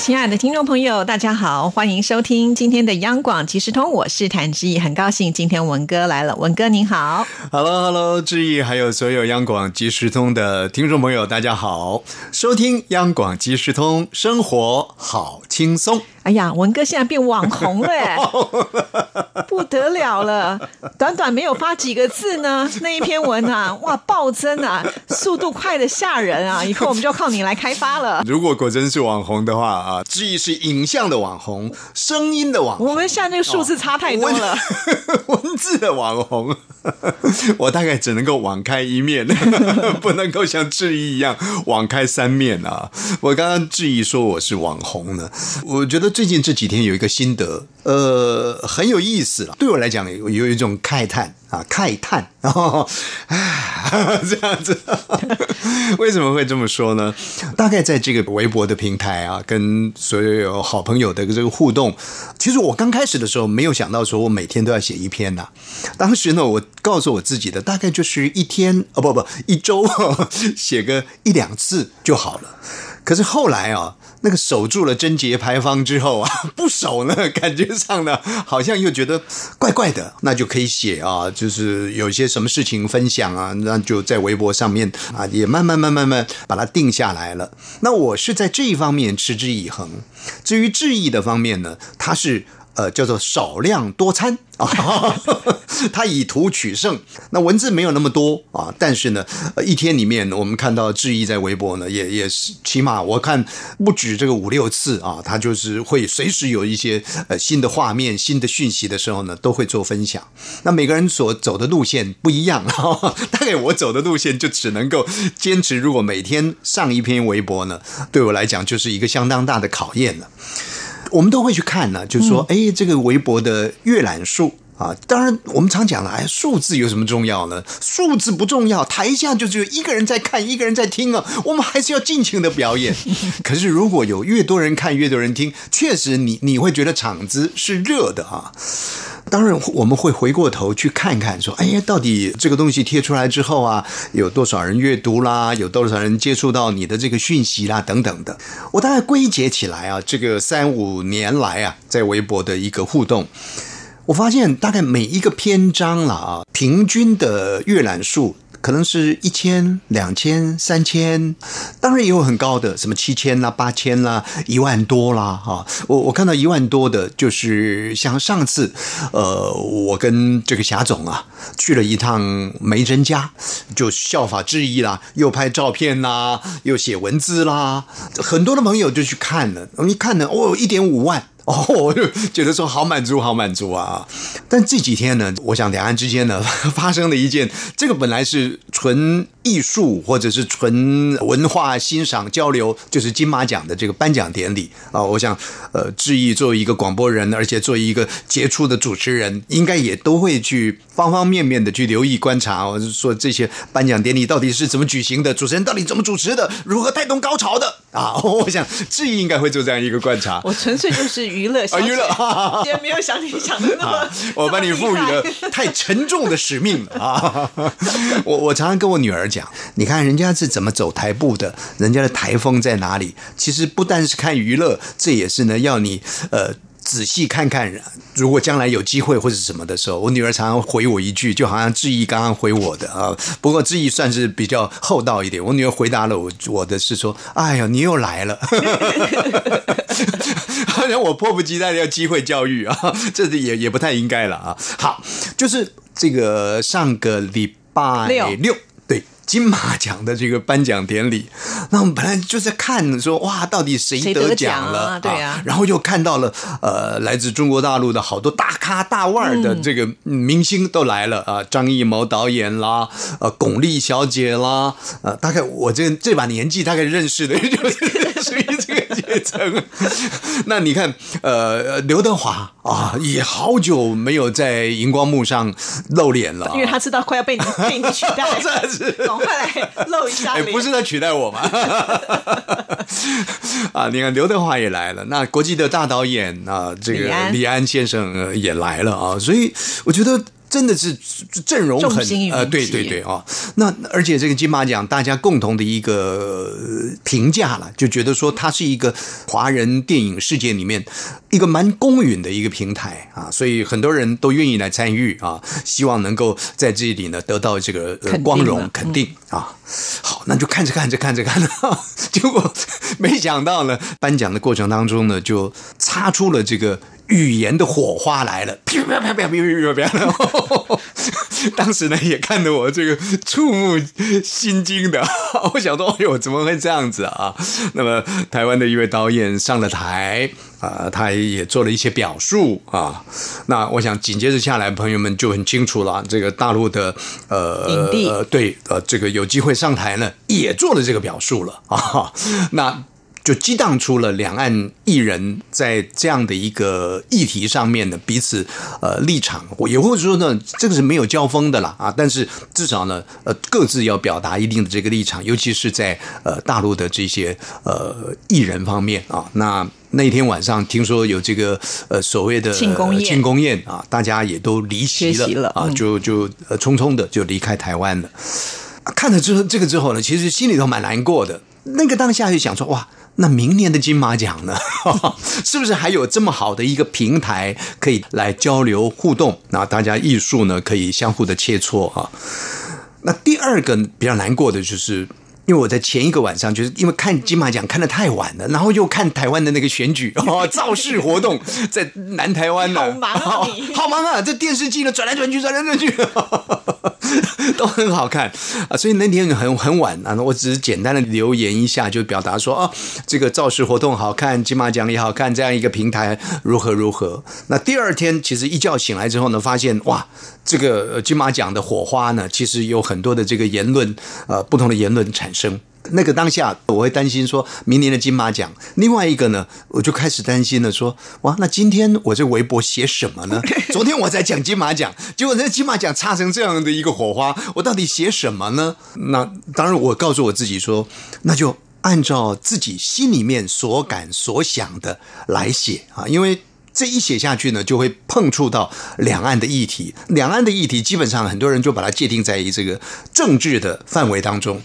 亲爱的听众朋友，大家好，欢迎收听今天的央广即时通，我是谭志毅，很高兴今天文哥来了，文哥您好，Hello，Hello，志毅，还有所有央广即时通的听众朋友，大家好，收听央广即时通，生活好轻松。哎呀，文哥现在变网红了，不得了了！短短没有发几个字呢，那一篇文啊，哇，暴增啊，速度快的吓人啊！以后我们就靠你来开发了。如果果真是网红的话啊，至于是影像的网红、声音的网红，我们现在那个数字差太多了。文 字的网红，我大概只能够网开一面，不能够像质疑一样网开三面啊！我刚刚质疑说我是网红呢，我觉得。最近这几天有一个心得，呃，很有意思了。对我来讲，有有一种慨叹啊，慨叹，然后，这样子，为什么会这么说呢？大概在这个微博的平台啊，跟所有好朋友的这个互动，其实我刚开始的时候没有想到说我每天都要写一篇呐。当时呢，我告诉我自己的大概就是一天哦，不不，一周 写个一两次就好了。可是后来啊。那个守住了贞节牌坊之后啊，不守呢，感觉上呢，好像又觉得怪怪的，那就可以写啊，就是有些什么事情分享啊，那就在微博上面啊，也慢慢慢慢慢把它定下来了。那我是在这一方面持之以恒。至于质疑的方面呢，它是。呃，叫做少量多餐啊，他以图取胜。那文字没有那么多啊，但是呢，一天里面我们看到志毅在微博呢，也也是起码我看不止这个五六次啊，他就是会随时有一些呃新的画面、新的讯息的时候呢，都会做分享。那每个人所走的路线不一样，大概我走的路线就只能够坚持。如果每天上一篇微博呢，对我来讲就是一个相当大的考验了。我们都会去看呢，就是说，哎，这个微博的阅览数啊，当然我们常讲了，哎，数字有什么重要呢？数字不重要，台下就只有一个人在看，一个人在听啊，我们还是要尽情的表演。可是如果有越多人看，越多人听，确实你你会觉得场子是热的啊。当然，我们会回过头去看看，说：“哎呀，到底这个东西贴出来之后啊，有多少人阅读啦？有多少人接触到你的这个讯息啦？等等的。”我大概归结起来啊，这个三五年来啊，在微博的一个互动，我发现大概每一个篇章了啊，平均的阅览数。可能是一千、两千、三千，当然也有很高的，什么七千啦、八千啦、一万多啦，哈。我我看到一万多的，就是像上次，呃，我跟这个霞总啊去了一趟梅珍家，就效法质疑啦，又拍照片啦，又写文字啦，很多的朋友就去看了，我们一看呢，哦，一点五万。哦，我就觉得说好满足，好满足啊！但这几天呢，我想两岸之间呢 发生了一件，这个本来是纯艺术或者是纯文化欣赏交流，就是金马奖的这个颁奖典礼啊。我想，呃，志毅作为一个广播人，而且作为一个杰出的主持人，应该也都会去方方面面的去留意观察，或者说这些颁奖典礼到底是怎么举行的，主持人到底怎么主持的，如何带动高潮的啊？我想志毅应该会做这样一个观察。我纯粹就是。娱乐啊，娱乐，也没有想你想的那么。我把你赋予了太沉重的使命了啊！我我常常跟我女儿讲，你看人家是怎么走台步的，人家的台风在哪里？其实不但是看娱乐，这也是呢，要你呃。仔细看看，如果将来有机会或者什么的时候，我女儿常常回我一句，就好像志毅刚刚回我的啊。不过志毅算是比较厚道一点，我女儿回答了我我的是说：“哎呀，你又来了。”好像我迫不及待的要机会教育啊，这也也不太应该了啊。好，就是这个上个礼拜六。金马奖的这个颁奖典礼，那我们本来就在看，说哇，到底谁得奖了？对啊，然后又看到了呃，来自中国大陆的好多大咖大腕儿的这个明星都来了啊，张艺谋导演啦，呃，巩俐小姐啦，呃，大概我这这把年纪大概认识的 就是属于这个阶层。那你看，呃，刘德华啊，也好久没有在荧光幕上露脸了，因为他知道快要被你被你取代，真的是。快来露一下！哎，不是在取代我吗？啊，你看刘德华也来了，那国际的大导演啊，这个李安先生呃也来了啊，所以我觉得。真的是阵容很呃，对对对啊、那而且这个金马奖大家共同的一个呃评价了，就觉得说它是一个华人电影世界里面一个蛮公允的一个平台啊，所以很多人都愿意来参与啊，希望能够在这里呢得到这个、呃光荣肯定啊。好，那就看着看着看着看着，结果没想到呢，颁奖的过程当中呢，就擦出了这个语言的火花来了。啪啪啪啪啪啪啪啪 当时呢也看得我这个触目心惊的。我想说哟怎么会这样子啊？那么台湾的一位导演上了台啊他也做了一些表述啊。那我想紧接着下来朋友们就很清楚了这个大陆的呃影帝。对呃这个有机会上台呢也做了这个表述了。啊那就激荡出了两岸艺人在这样的一个议题上面的，彼此呃立场，也或者说呢，这个是没有交锋的啦啊，但是至少呢，呃，各自要表达一定的这个立场，尤其是在呃大陆的这些呃艺人方面啊，那。那天晚上听说有这个呃所谓的庆功宴庆功宴啊，大家也都离席了啊，嗯就就呃匆匆的就离开台湾了。啊看了之后，这个之后呢，其实心里头蛮难过的。那个当下就想说，哇，那明年的金马奖呢，是不是还有这么好的一个平台可以来交流互动？那大家艺术呢可以相互的切磋啊。那第二个比较难过的就是。因为我在前一个晚上，就是因为看金马奖看的太晚了，然后又看台湾的那个选举 哦，造势活动在南台湾呢，好忙啊你 好忙啊！这电视机呢转来转去，转来转去，都很好看啊。所以那天很很晚啊，我只是简单的留言一下，就表达说啊，这个造势活动好看，金马奖也好看，这样一个平台如何如何。那第二天其实一觉醒来之后呢，发现哇，这个金马奖的火花呢，其实有很多的这个言论，呃，不同的言论产生。那个当下，我会担心说明年的金马奖。另外一个呢，我就开始担心了说，哇，那今天我这微博写什么呢？昨天我在讲金马奖，结果那金马奖差成这样的一个火花，我到底写什么呢？那当然，我告诉我自己说，那就按照自己心里面所感所想的来写啊，因为。这一写下去呢，就会碰触到两岸的议题。两岸的议题，基本上很多人就把它界定在于这个政治的范围当中。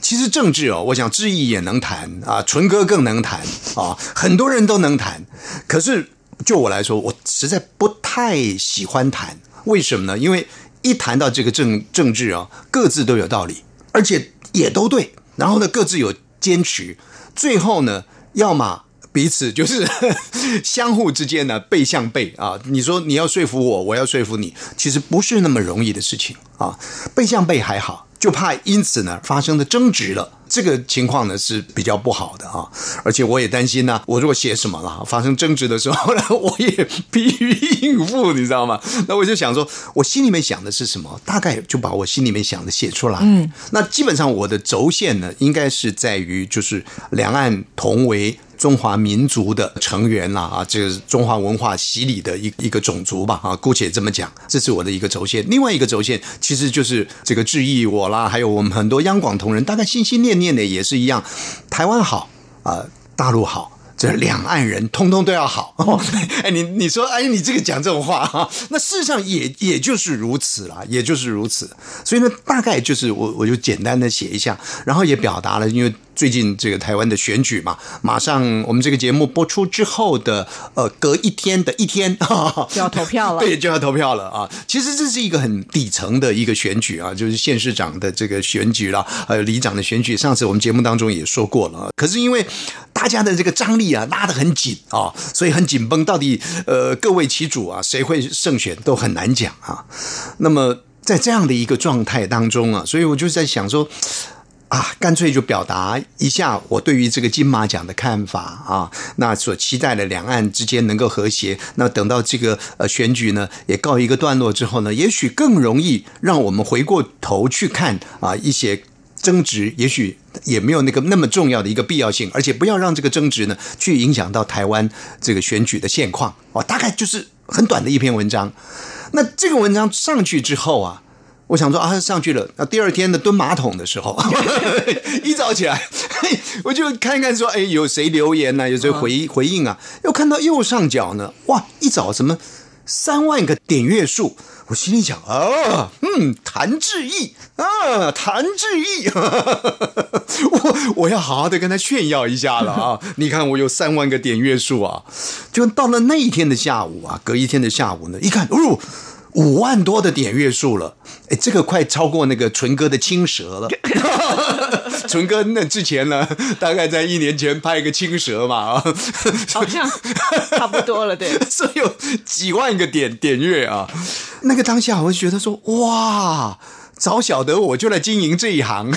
其实政治哦，我想志毅也能谈啊，纯哥更能谈啊，很多人都能谈。可是就我来说，我实在不太喜欢谈。为什么呢？因为一谈到这个政政治啊，各自都有道理，而且也都对。然后呢，各自有坚持，最后呢，要么。彼此就是 相互之间呢背向背啊，你说你要说服我，我要说服你，其实不是那么容易的事情啊。背向背还好，就怕因此呢发生的争执了，这个情况呢是比较不好的啊。而且我也担心呢，我如果写什么了，发生争执的时候呢，我也疲于应付，你知道吗？那我就想说，我心里面想的是什么，大概就把我心里面想的写出来。嗯，那基本上我的轴线呢，应该是在于就是两岸同为。中华民族的成员啦啊，这个是中华文化洗礼的一一个种族吧啊，姑且这么讲，这是我的一个轴线。另外一个轴线其实就是这个质疑我啦，还有我们很多央广同仁，大概心心念念的也是一样，台湾好啊、大陆好。这两岸人通通都要好 哦，哎，你你说，哎，你这个讲这种话哈，那事实上也也就是如此啦，也就是如此。所以呢，大概就是我我就简单的写一下，然后也表达了，因为最近这个台湾的选举嘛，马上我们这个节目播出之后的呃隔一天的一天 就要投票了对，就要投票了啊。其实这是一个很底层的一个选举啊，就是县市长的这个选举啦，还有里长的选举。上次我们节目当中也说过了，可是因为大家的这个张力啊拉得很紧啊，所以很紧绷。到底呃各为其主啊，谁会胜选都很难讲啊。那么在这样的一个状态当中啊，所以我就在想说。啊，干脆就表达一下我对于这个金马奖的看法啊，那所期待的两岸之间能够和谐。那等到这个呃选举呢也告一个段落之后呢，也许更容易让我们回过头去看啊一些争执，也许也没有那个那么重要的一个必要性，而且不要让这个争执呢去影响到台湾这个选举的现况。哦，大概就是很短的一篇文章。那这个文章上去之后啊。我想说啊，上去了。那第二天的蹲马桶的时候，一早起来 我就看看说，哎，有谁留言呢、有谁回、回应啊？又看到右上角呢，哇，一早什么三万个点阅数，我心里想啊，嗯，谭志毅啊，谭志毅，我我要好好的跟他炫耀一下了啊！你看我有三万个点阅数啊，就到了那一天的下午啊，隔一天的下午呢，一看，哦。五万多的点阅数了，哎，这个快超过那个纯哥的青蛇了。纯哥那之前呢，大概在一年前拍一个青蛇嘛啊，好像差不多了，对。所以有几万个点点阅啊。那个当下我就觉得说，哇，早晓得我就来经营这一行。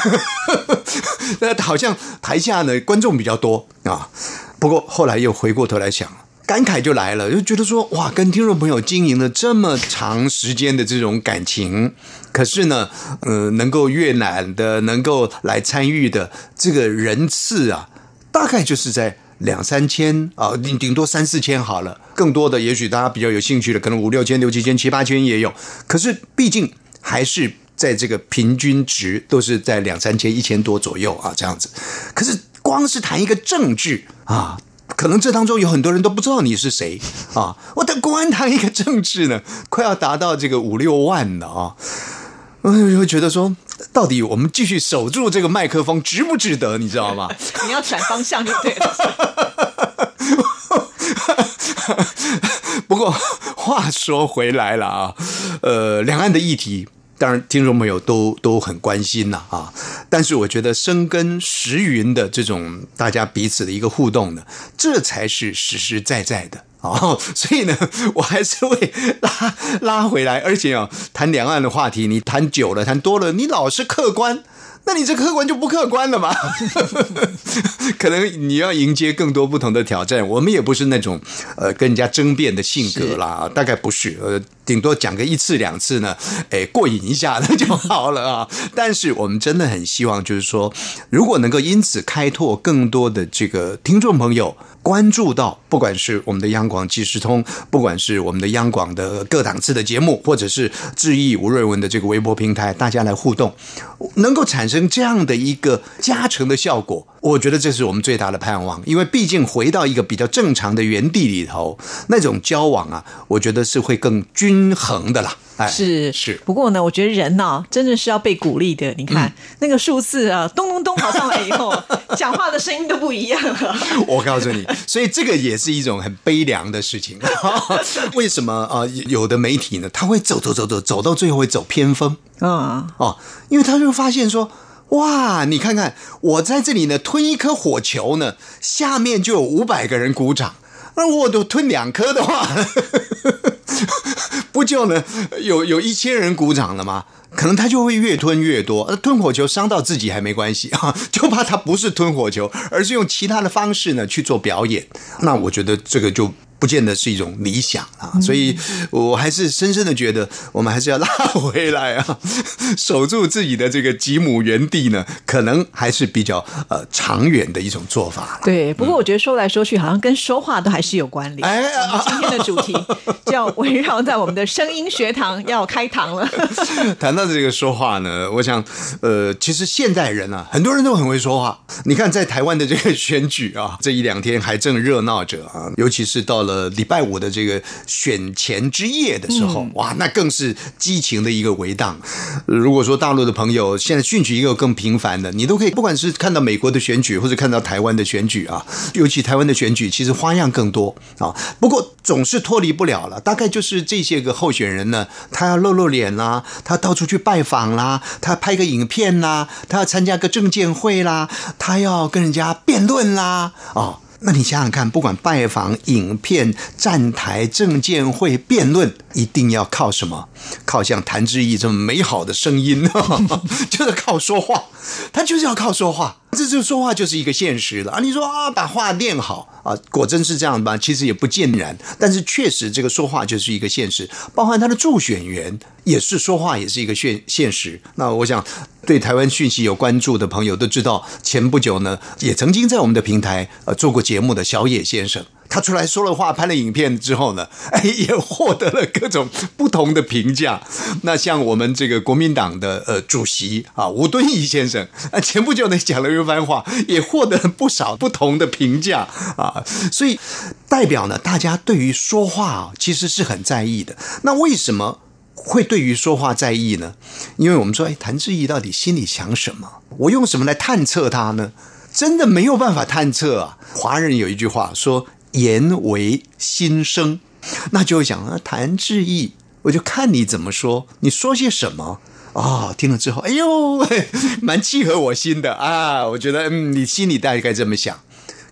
那好像台下呢观众比较多啊，不过后来又回过头来想。感慨就来了，就觉得说哇，跟听众朋友经营了这么长时间的这种感情，可是呢，呃，能够阅览的、能够来参与的这个人次啊，大概就是在两三千啊，顶顶多三四千好了，更多的也许大家比较有兴趣的，可能五六千、六七千、七八千也有。可是毕竟还是在这个平均值都是在两三千、一千多左右啊，这样子。可是光是谈一个政治啊。可能这当中有很多人都不知道你是谁啊！我的官堂一个政治呢，快要达到这个五六万了啊！我就会觉得说，到底我们继续守住这个麦克风值不值得？你知道吗？你要转方向就对了。不过话说回来了啊，呃，两岸的议题。当然，听众朋友都都很关心呐啊！但是我觉得生根石云的这种大家彼此的一个互动呢，这才是实实在在的 哦。所以呢，我还是会拉拉回来，而且啊，谈两岸的话题，你谈久了，谈多了，你老是客观。那你这客观就不客观了嘛？可能你要迎接更多不同的挑战。我们也不是那种呃跟人家争辩的性格啦，大概不是。呃，顶多讲个一次两次呢，哎，过瘾一下那就好了啊。但是我们真的很希望，就是说，如果能够因此开拓更多的这个听众朋友。关注到，不管是我们的央广即时通，不管是我们的央广的各档次的节目，或者是志毅吴瑞文的这个微博平台，大家来互动，能够产生这样的一个加成的效果，我觉得这是我们最大的盼望。因为毕竟回到一个比较正常的原地里头，那种交往啊，我觉得是会更均衡的啦。是是，不过呢，我觉得人呢，真的是要被鼓励的。你看那个数字啊，咚咚咚跑上来以后，讲话的声音都不一样了。我告诉你，所以这个也是一种很悲凉的事情。为什么啊？有的媒体呢，他会走走走走走到最后会走偏锋啊哦，因为他就发现说，哇，你看看我在这里呢吞一颗火球呢，下面就有五百个人鼓掌，那我都吞两颗的话。不就呢？有有一千人鼓掌了吗？可能他就会越吞越多。吞火球伤到自己还没关系啊，就怕他不是吞火球，而是用其他的方式呢去做表演。那我觉得这个就。不见得是一种理想啊，所以我还是深深的觉得，我们还是要拉回来啊，守住自己的这个吉姆原地呢，可能还是比较呃长远的一种做法。对，不过我觉得说来说去，好像跟说话都还是有关联。哎，今天的主题就要围绕在我们的声音学堂要开堂了。谈到这个说话呢，我想呃，其实现代人啊，很多人都很会说话。你看，在台湾的这个选举啊，这一两天还正热闹着啊，尤其是到了。呃，礼拜五的这个选前之夜的时候，哇，那更是激情的一个回荡。如果说大陆的朋友现在选举一个更频繁的，你都可以，不管是看到美国的选举，或者看到台湾的选举啊，尤其台湾的选举，其实花样更多啊。不过总是脱离不了了，大概就是这些个候选人呢，他要露露脸啦，他到处去拜访啦，他拍个影片啦，他要参加个证监会啦，他要跟人家辩论啦，哦。那你想想看，不管拜访、影片、站台、证监会、辩论，一定要靠什么？靠像谭志毅这么美好的声音，就是靠说话。他就是要靠说话，这就说话就是一个现实了啊！你说啊，把话练好啊，果真是这样吗？其实也不尽然，但是确实这个说话就是一个现实，包含他的助选员也是说话，也是一个现现实。那我想，对台湾讯息有关注的朋友都知道，前不久呢，也曾经在我们的平台呃做过节目的小野先生。他出来说了话，拍了影片之后呢，哎，也获得了各种不同的评价。那像我们这个国民党的呃主席啊吴敦义先生啊，前不久呢讲了一番话，也获得了不少不同的评价啊。所以代表呢，大家对于说话啊，其实是很在意的。那为什么会对于说话在意呢？因为我们说，哎，谭志毅到底心里想什么？我用什么来探测他呢？真的没有办法探测啊！华人有一句话说。言为心声，那就会想啊，谭志毅，我就看你怎么说，你说些什么啊？听了之后，哎呦，蛮契合我心的啊！我觉得，嗯，你心里大概这么想。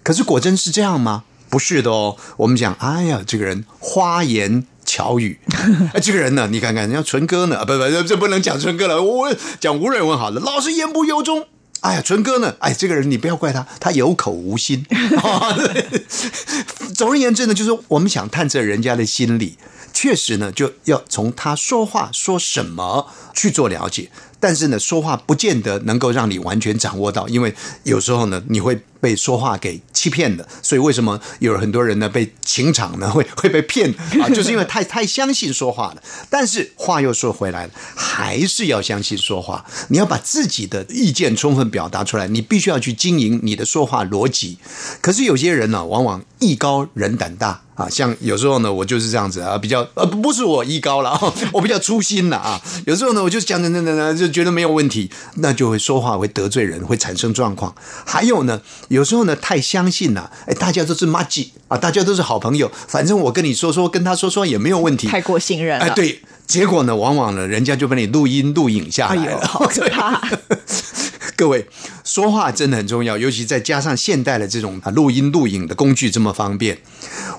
可是果真是这样吗？不是的哦。我们讲，哎呀，这个人花言乔宇，哎，这个人呢，你看看，人家纯哥呢，不不，这不能讲纯哥了，我讲吴瑞文好了，老是言不由衷。哎呀，纯哥呢？哎，这个人你不要怪他，他有口无心。总而言之呢，就是我们想探测人家的心理，确实呢，就要从他说话说什么去做了解。但是呢，说话不见得能够让你完全掌握到，因为有时候呢，你会被说话给欺骗的。所以为什么有很多人呢被情场呢 会会被骗啊？就是因为太太相信说话了。但是话又说回来了，还是要相信说话。你要把自己的意见充分表达出来，你必须要去经营你的说话逻辑。可是有些人呢，往往艺高人胆大。啊，像有时候呢，我就是这样子啊，比较呃，不是我艺高了啊，我比较粗心了啊。有时候呢，我就讲讲讲讲，就觉得没有问题，那就会说话会得罪人，会产生状况。还有呢，有时候呢，太相信了，哎，大家都是妈鸡啊，大家都是好朋友，反正我跟你说说，跟他说说也没有问题。太过信任，哎，对，结果呢，往往呢，人家就把你录音录影下来了，好可怕。各位说话真的很重要，尤其再加上现代的这种啊录音录影的工具这么方便，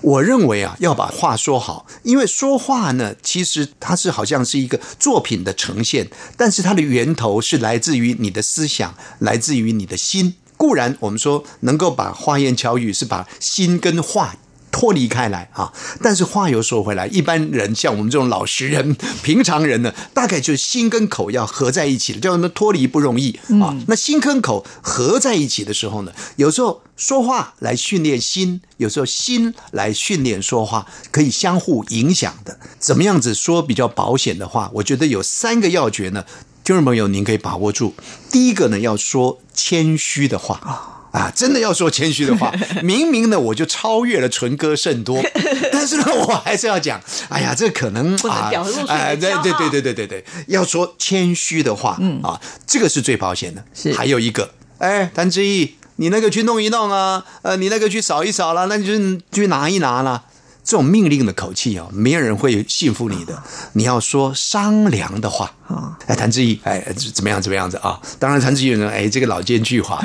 我认为啊要把话说好，因为说话呢其实它是好像是一个作品的呈现，但是它的源头是来自于你的思想，来自于你的心。固然我们说能够把花言巧语是把心跟话。脱离开来啊！但是话又说回来，一般人像我们这种老实人、平常人呢，大概就是心跟口要合在一起的，叫什么脱离不容易啊。那心跟口合在一起的时候呢，有时候说话来训练心，有时候心来训练说话，可以相互影响的。怎么样子说比较保险的话？我觉得有三个要诀呢，听众朋友您可以把握住。第一个呢，要说谦虚的话啊。啊，真的要说谦虚的话，明明呢我就超越了纯哥甚多，但是呢我还是要讲，哎呀，这可能啊，哎，对对对对对对对，要说谦虚的话，嗯啊，这个是最保险的。是，还有一个，哎，谭志毅，你那个去弄一弄啊，呃，你那个去扫一扫了，那你就去拿一拿了。这种命令的口气哦，没有人会信服你的。你要说商量的话啊，哎，谭志毅，哎，怎么样，怎么样子啊？当然，谭志毅呢，哎，这个老奸巨猾，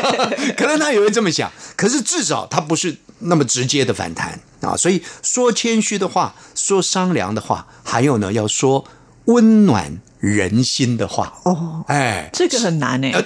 可能他也会这么想。可是至少他不是那么直接的反弹啊。所以说谦虚的话，说商量的话，还有呢，要说温暖。人心的话哦，哎，这个很难哎，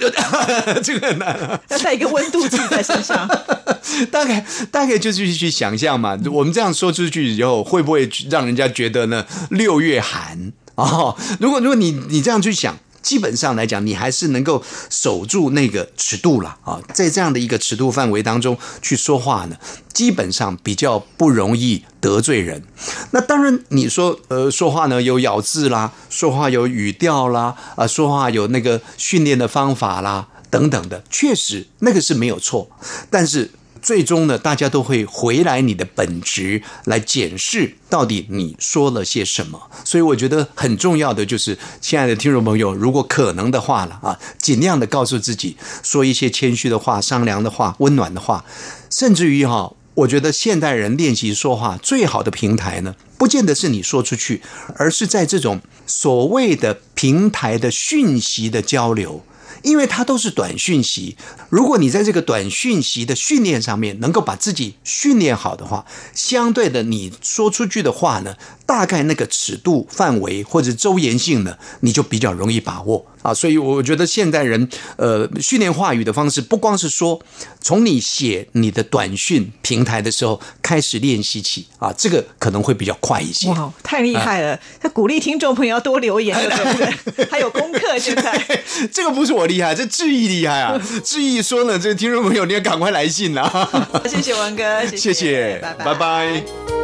这个很难，要带一个温度计在身上。大概大概就是去想象嘛，我们这样说出去以后，会不会让人家觉得呢？六月寒哦，如果如果你你这样去想。基本上来讲，你还是能够守住那个尺度了啊，在这样的一个尺度范围当中去说话呢，基本上比较不容易得罪人。那当然，你说呃，说话呢有咬字啦，说话有语调啦，啊，说话有那个训练的方法啦，等等的，确实那个是没有错，但是。最终呢，大家都会回来你的本职来检视到底你说了些什么。所以我觉得很重要的就是，亲爱的听众朋友，如果可能的话了啊，尽量的告诉自己说一些谦虚的话、商量的话、温暖的话。甚至于哈，我觉得现代人练习说话最好的平台呢，不见得是你说出去，而是在这种所谓的平台的讯息的交流。因为它都是短讯息，如果你在这个短讯息的训练上面能够把自己训练好的话，相对的你说出去的话呢，大概那个尺度范围或者周延性呢，你就比较容易把握。啊。所以我觉得现代人呃训练话语的方式，不光是说从你写你的短讯平台的时候开始练习起啊，这个可能会比较快一些。哇，太厉害了！他鼓励听众朋友要多留言，对不对？还有功课现在。这个不是我厉害，这志毅厉害啊！志毅说呢，这个听众朋友你要赶快来信啊！谢谢文哥，谢谢谢，拜拜拜拜。